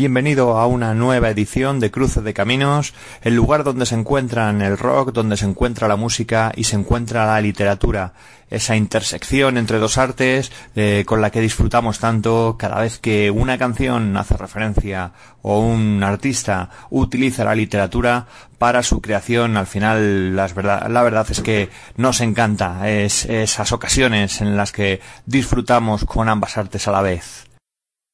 Bienvenido a una nueva edición de Cruce de Caminos, el lugar donde se encuentran el rock, donde se encuentra la música y se encuentra la literatura, esa intersección entre dos artes eh, con la que disfrutamos tanto cada vez que una canción hace referencia o un artista utiliza la literatura para su creación. Al final, la verdad es que nos encanta es, esas ocasiones en las que disfrutamos con ambas artes a la vez.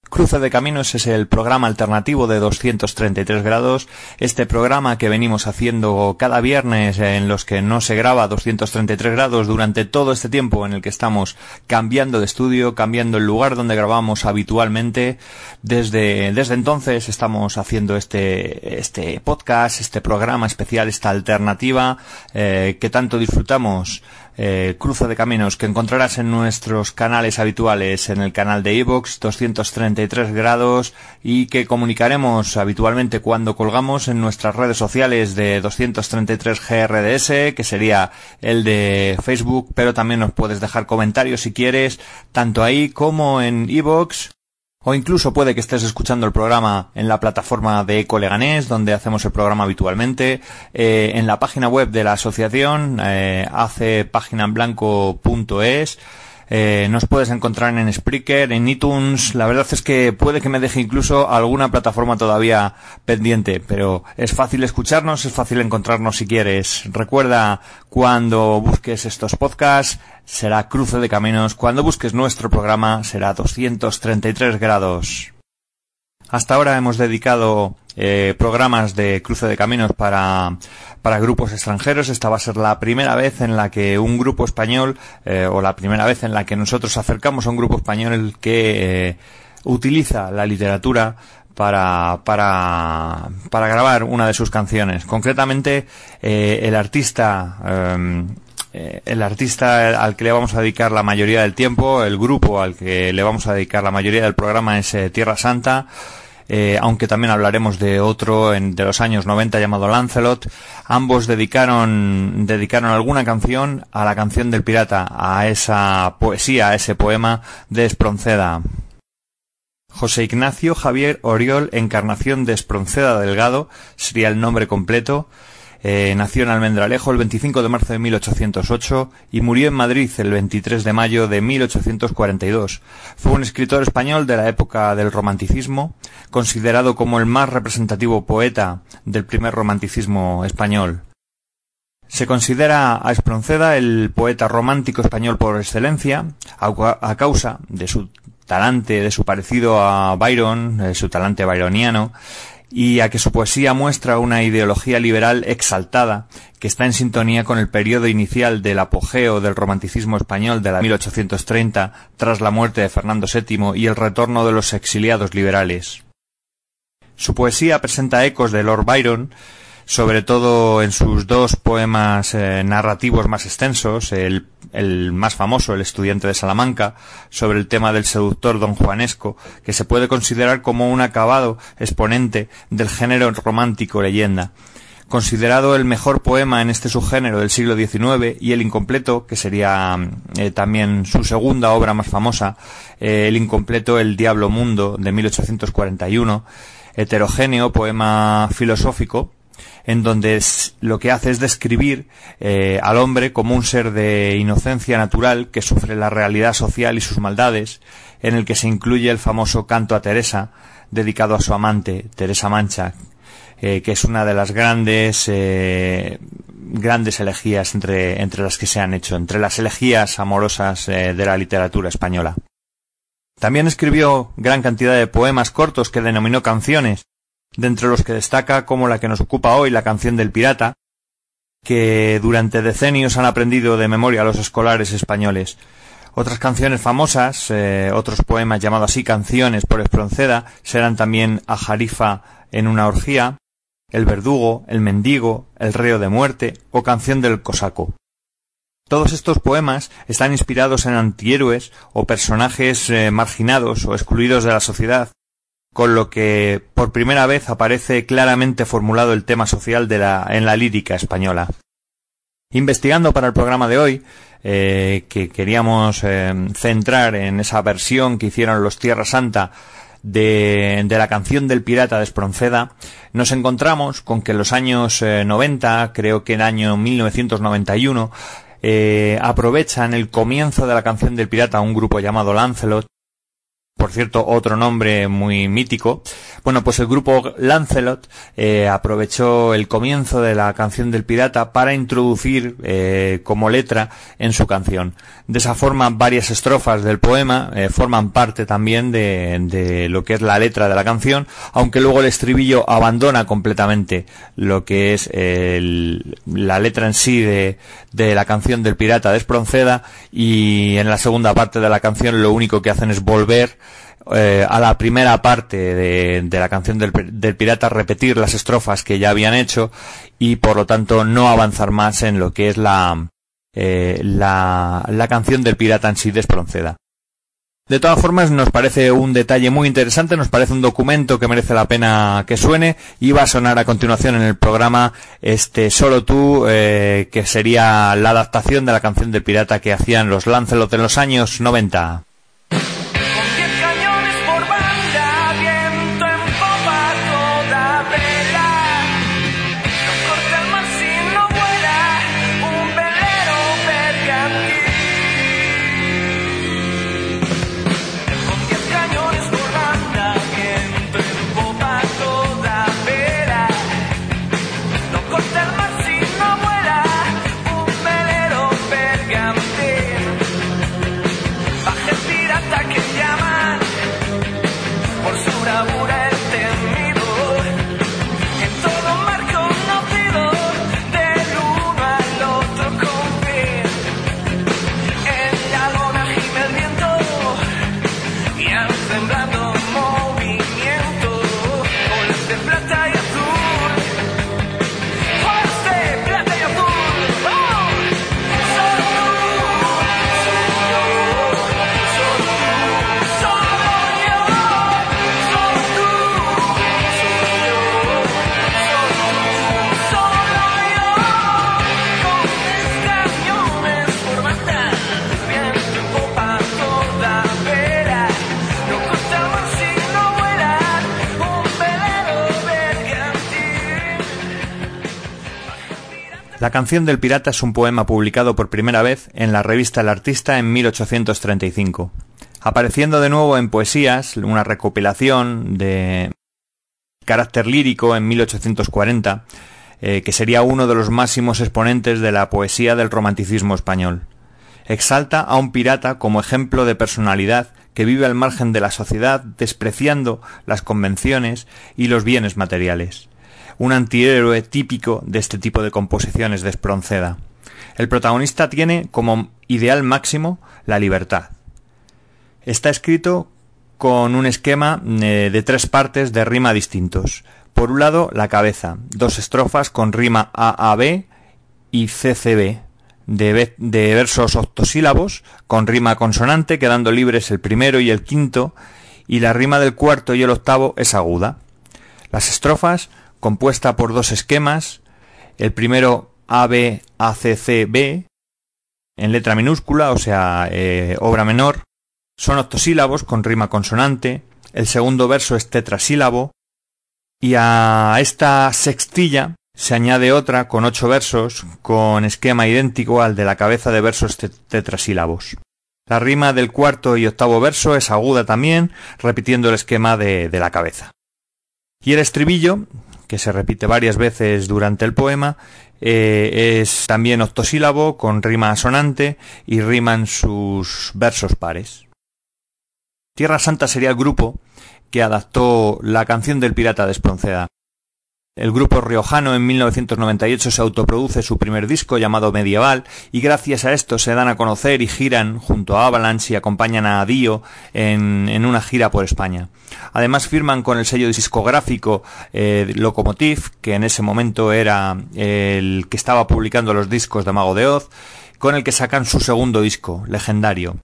Cruce de Caminos es el programa alternativo de 233 grados, este programa que venimos haciendo cada viernes en los que no se graba 233 grados durante todo este tiempo en el que estamos cambiando de estudio, cambiando el lugar donde grabamos habitualmente. Desde, desde entonces estamos haciendo este, este podcast, este programa especial, esta alternativa eh, que tanto disfrutamos eh, Cruce de Caminos que encontrarás en nuestros canales habituales, en el canal de iVoox 233 grados y que comunicaremos habitualmente cuando colgamos en nuestras redes sociales de 233 GRDS, que sería el de Facebook, pero también nos puedes dejar comentarios si quieres, tanto ahí como en iVoox o incluso puede que estés escuchando el programa en la plataforma de Eco Leganés, donde hacemos el programa habitualmente, eh, en la página web de la asociación, eh, eh, nos puedes encontrar en Spreaker, en iTunes. La verdad es que puede que me deje incluso alguna plataforma todavía pendiente, pero es fácil escucharnos, es fácil encontrarnos si quieres. Recuerda cuando busques estos podcasts, será Cruce de Caminos. Cuando busques nuestro programa, será 233 grados. Hasta ahora hemos dedicado eh, programas de cruce de caminos para, para grupos extranjeros. Esta va a ser la primera vez en la que un grupo español, eh, o la primera vez en la que nosotros acercamos a un grupo español que eh, utiliza la literatura para, para, para grabar una de sus canciones. Concretamente, eh, el artista el artista al que le vamos a dedicar la mayoría del tiempo, el grupo al que le vamos a dedicar la mayoría del programa es Tierra Santa. Eh, aunque también hablaremos de otro en, de los años 90 llamado Lancelot. Ambos dedicaron, dedicaron alguna canción a la canción del pirata, a esa poesía, a ese poema de Espronceda. José Ignacio Javier Oriol Encarnación de Espronceda Delgado sería el nombre completo. Eh, nació en Almendralejo el 25 de marzo de 1808 y murió en Madrid el 23 de mayo de 1842. Fue un escritor español de la época del romanticismo, considerado como el más representativo poeta del primer romanticismo español. Se considera a Espronceda el poeta romántico español por excelencia, a, causa de su talante, de su parecido a Byron, su talante byroniano, y a que su poesía muestra una ideología liberal exaltada que está en sintonía con el periodo inicial del apogeo del romanticismo español de la 1830 tras la muerte de Fernando VII y el retorno de los exiliados liberales. Su poesía presenta ecos de Lord Byron, sobre todo en sus dos poemas eh, narrativos más extensos, el, el, más famoso, El estudiante de Salamanca, sobre el tema del seductor don Juanesco, que se puede considerar como un acabado exponente del género romántico leyenda. Considerado el mejor poema en este subgénero del siglo XIX y el incompleto, que sería eh, también su segunda obra más famosa, eh, el incompleto El Diablo Mundo de 1841, heterogéneo poema filosófico en donde lo que hace es describir eh, al hombre como un ser de inocencia natural que sufre la realidad social y sus maldades, en el que se incluye el famoso canto a Teresa, dedicado a su amante, Teresa Mancha, eh, que es una de las grandes eh, grandes elegías entre, entre las que se han hecho, entre las elegías amorosas de la literatura española. También escribió gran cantidad de poemas cortos que denominó canciones, de entre los que destaca como la que nos ocupa hoy, la canción del pirata, que durante decenios han aprendido de memoria los escolares españoles. Otras canciones famosas, eh, otros poemas llamados así canciones por Espronceda, serán también A Jarifa en una orgía, El verdugo, El mendigo, El reo de muerte o Canción del cosaco. Todos estos poemas están inspirados en antihéroes o personajes eh, marginados o excluidos de la sociedad, con lo que por primera vez aparece claramente formulado el tema social de la, en la lírica española. Investigando para el programa de hoy, eh, que queríamos eh, centrar en esa versión que hicieron los Tierra Santa de, de, la canción del pirata de Espronceda, nos encontramos con que en los años 90, eh, creo que en el año 1991, aprovechan el comienzo de la canción del pirata un grupo llamado Lancelot por cierto, otro nombre muy mítico. Bueno, pues el grupo Lancelot eh, aprovechó el comienzo de la canción del pirata para introducir eh, como letra en su canción. De esa forma, varias estrofas del poema eh, forman parte también de, de, lo que es la letra de la canción, aunque luego el estribillo abandona completamente lo que es la letra en sí de, de la canción del pirata de Espronceda y en la segunda parte de la canción lo único que hacen es volver eh, a la primera parte de, la canción del, pirata repetir las estrofas que ya habían hecho y por lo tanto no avanzar más en lo que es la, eh, la, la canción del pirata en sí de. De todas formas, nos parece un detalle muy interesante, nos parece un documento que merece la pena que suene y va a sonar a continuación en el programa este Solo tú, eh, que sería la adaptación de la canción del pirata que hacían los Lancelot en los años 90. La canción del pirata es un poema publicado por primera vez en la revista El Artista en 1835, apareciendo de nuevo en Poesías, una recopilación de carácter lírico en 1840, eh, que sería uno de los máximos exponentes de la poesía del romanticismo español. Exalta a un pirata como ejemplo de personalidad que vive al margen de la sociedad despreciando las convenciones y los bienes materiales un antihéroe típico de este tipo de composiciones de Espronceda. El protagonista tiene como ideal máximo la libertad. Está escrito con un esquema eh, de tres partes de rima distintos. Por un lado, la cabeza, dos estrofas con rima AAB y CCB, de, de versos octosílabos, con rima consonante, quedando libres el primero y el quinto, y la rima del cuarto y el octavo es aguda. Las estrofas compuesta por dos esquemas, el primero ABACCB, en letra minúscula, o sea, eh, obra menor, son octosílabos con rima consonante, el segundo verso es tetrasílabo, y a esta sextilla se añade otra con ocho versos, con esquema idéntico al de la cabeza de versos tetrasílabos. La rima del cuarto y octavo verso es aguda también, repitiendo el esquema de, de la cabeza. Y el estribillo que se repite varias veces durante el poema, eh, es también octosílabo con rima asonante y riman sus versos pares. Tierra Santa sería el grupo que adaptó la canción del pirata de Espronceda. El grupo riojano en 1998 se autoproduce su primer disco llamado Medieval y gracias a esto se dan a conocer y giran junto a Avalanche y acompañan a Dio en, una gira por España. Además firman con el sello discográfico eh, Locomotive, que en ese momento era el que estaba publicando los discos de Mago de Oz, con el que sacan su segundo disco, legendario.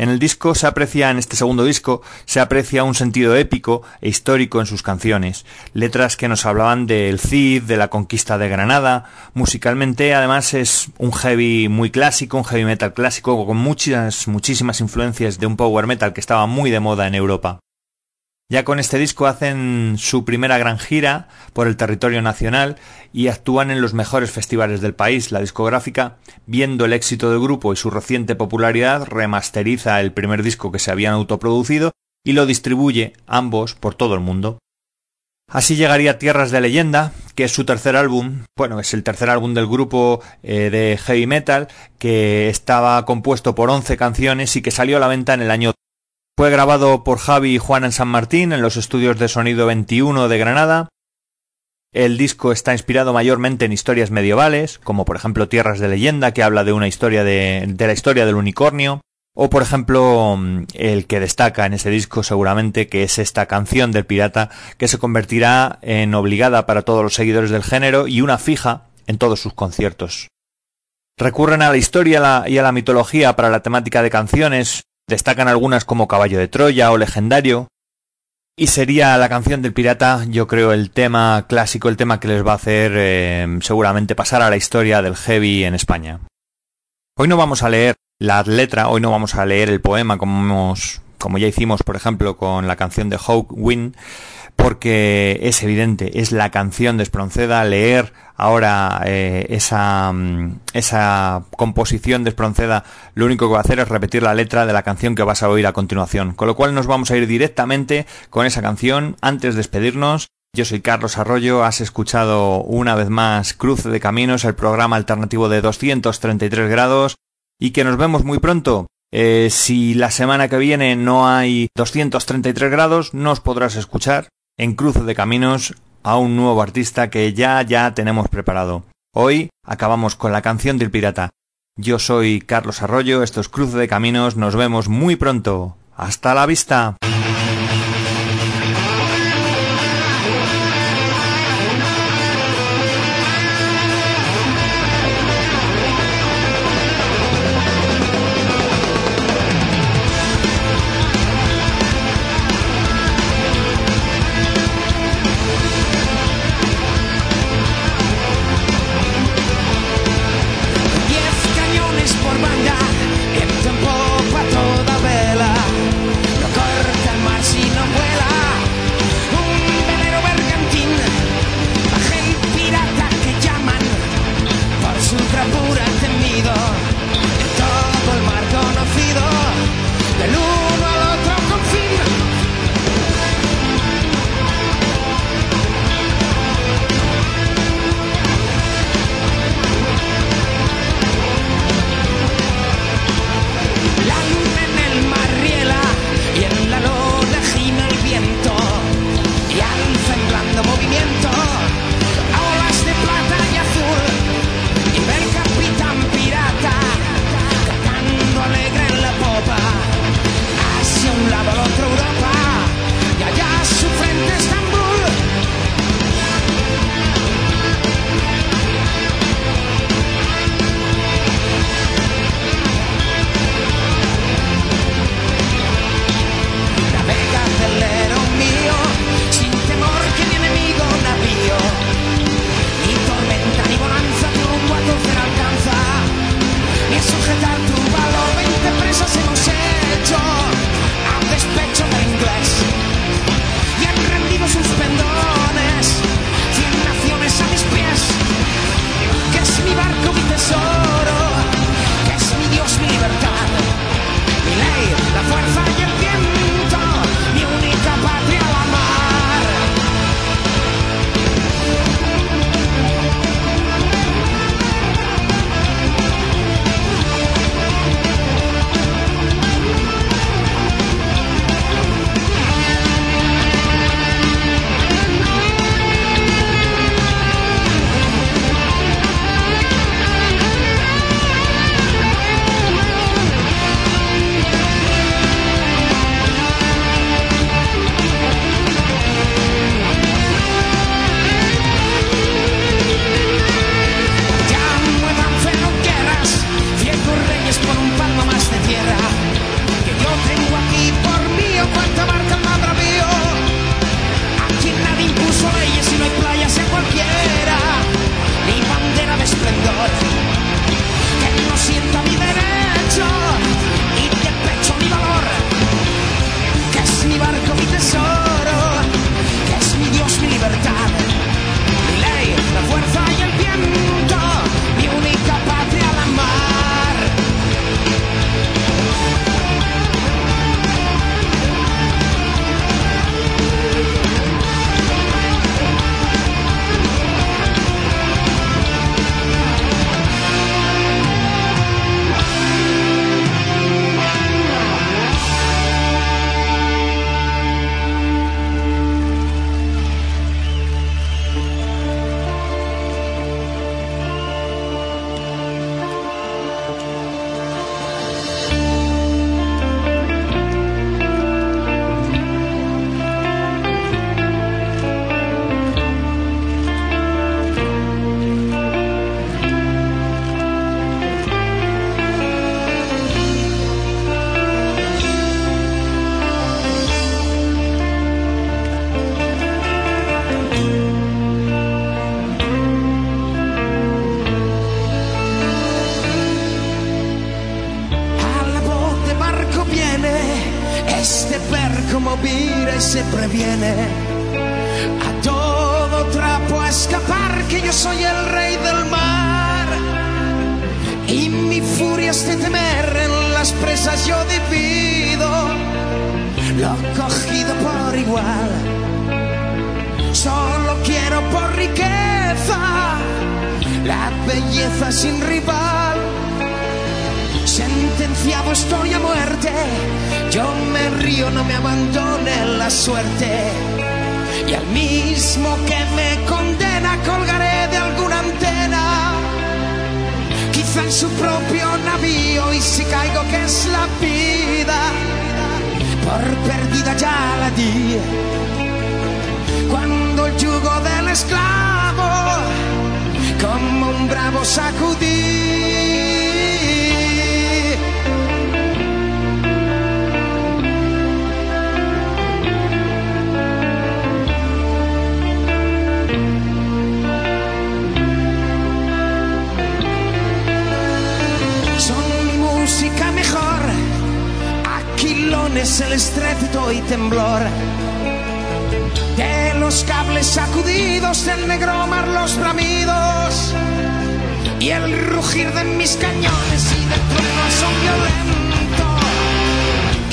En el disco se aprecia, en este segundo disco, se aprecia un sentido épico e histórico en sus canciones, letras que nos hablaban del Cid, de la conquista de Granada, musicalmente además es un heavy muy clásico, un heavy metal clásico con muchas, muchísimas influencias de un power metal que estaba muy de moda en Europa. Ya con este disco hacen su primera gran gira por el territorio nacional y actúan en los mejores festivales del país. La discográfica, viendo el éxito del grupo y su reciente popularidad, remasteriza el primer disco que se habían autoproducido y lo distribuye ambos por todo el mundo. Así llegaría Tierras de Leyenda, que es su tercer álbum, bueno, es el tercer álbum del grupo eh, de heavy metal, que estaba compuesto por 11 canciones y que salió a la venta en el año fue grabado por Javi y Juan en San Martín en los estudios de sonido 21 de Granada. El disco está inspirado mayormente en historias medievales, como por ejemplo Tierras de leyenda, que habla de una historia de, la historia del unicornio, o por ejemplo el que destaca en ese disco seguramente, que es esta canción del pirata, que se convertirá en obligada para todos los seguidores del género y una fija en todos sus conciertos. Recurren a la historia y a la mitología para la temática de canciones, Destacan algunas como Caballo de Troya o Legendario. Y sería la canción del pirata, yo creo, el tema clásico, el tema que les va a hacer eh, seguramente pasar a la historia del heavy en España. Hoy no vamos a leer la letra, hoy no vamos a leer el poema como, como ya hicimos, por ejemplo, con la canción de Hawk Wind, porque es evidente, es la canción de Espronceda, leer ahora eh, esa, mm, esa composición de Espronceda, lo único que va a hacer es repetir la letra de la canción que vas a oír a continuación, con lo cual nos vamos a ir directamente con esa canción antes de despedirnos. Yo soy Carlos Arroyo, has escuchado una vez más Cruce de Caminos, el programa alternativo de 233 grados, y que nos vemos muy pronto. Eh, si la semana que viene no hay 233 grados, no os podrás escuchar en Cruce de Caminos a un nuevo artista que ya ya tenemos preparado. Hoy acabamos con la canción del pirata. Yo soy Carlos Arroyo, esto es de Caminos, nos vemos muy pronto. Hasta la vista. Cómo vira y se previene. A todo trapo a escapar que yo soy el rey del mar. Y mi furia es de temer en las presas yo divido. Lo cogido por igual. Solo quiero por riqueza la belleza sin rival. Sentenciado estoy a muerte, yo me río, no me abandone la suerte. Y al mismo que me condena colgaré de alguna antena, quizá en su propio navío y si caigo que es la vida, por perdida ya la di. Cuando el yugo del esclavo como un bravo sacudí. Aquilones el estrépito y temblor de los cables sacudidos, el negro mar, los bramidos y el rugir de mis cañones y del trueno son violento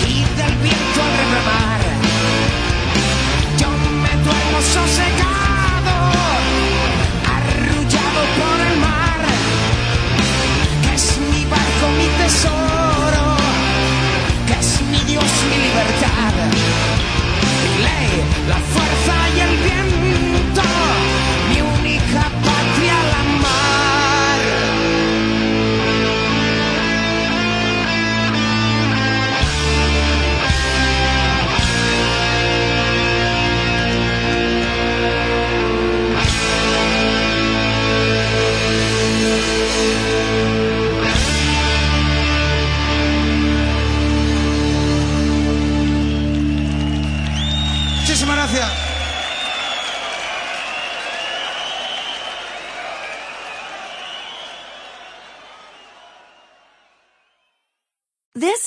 y del viento al remar. Yo me duermo sosegado, arrullado por el mar, que es mi barco, mi tesoro, que es mi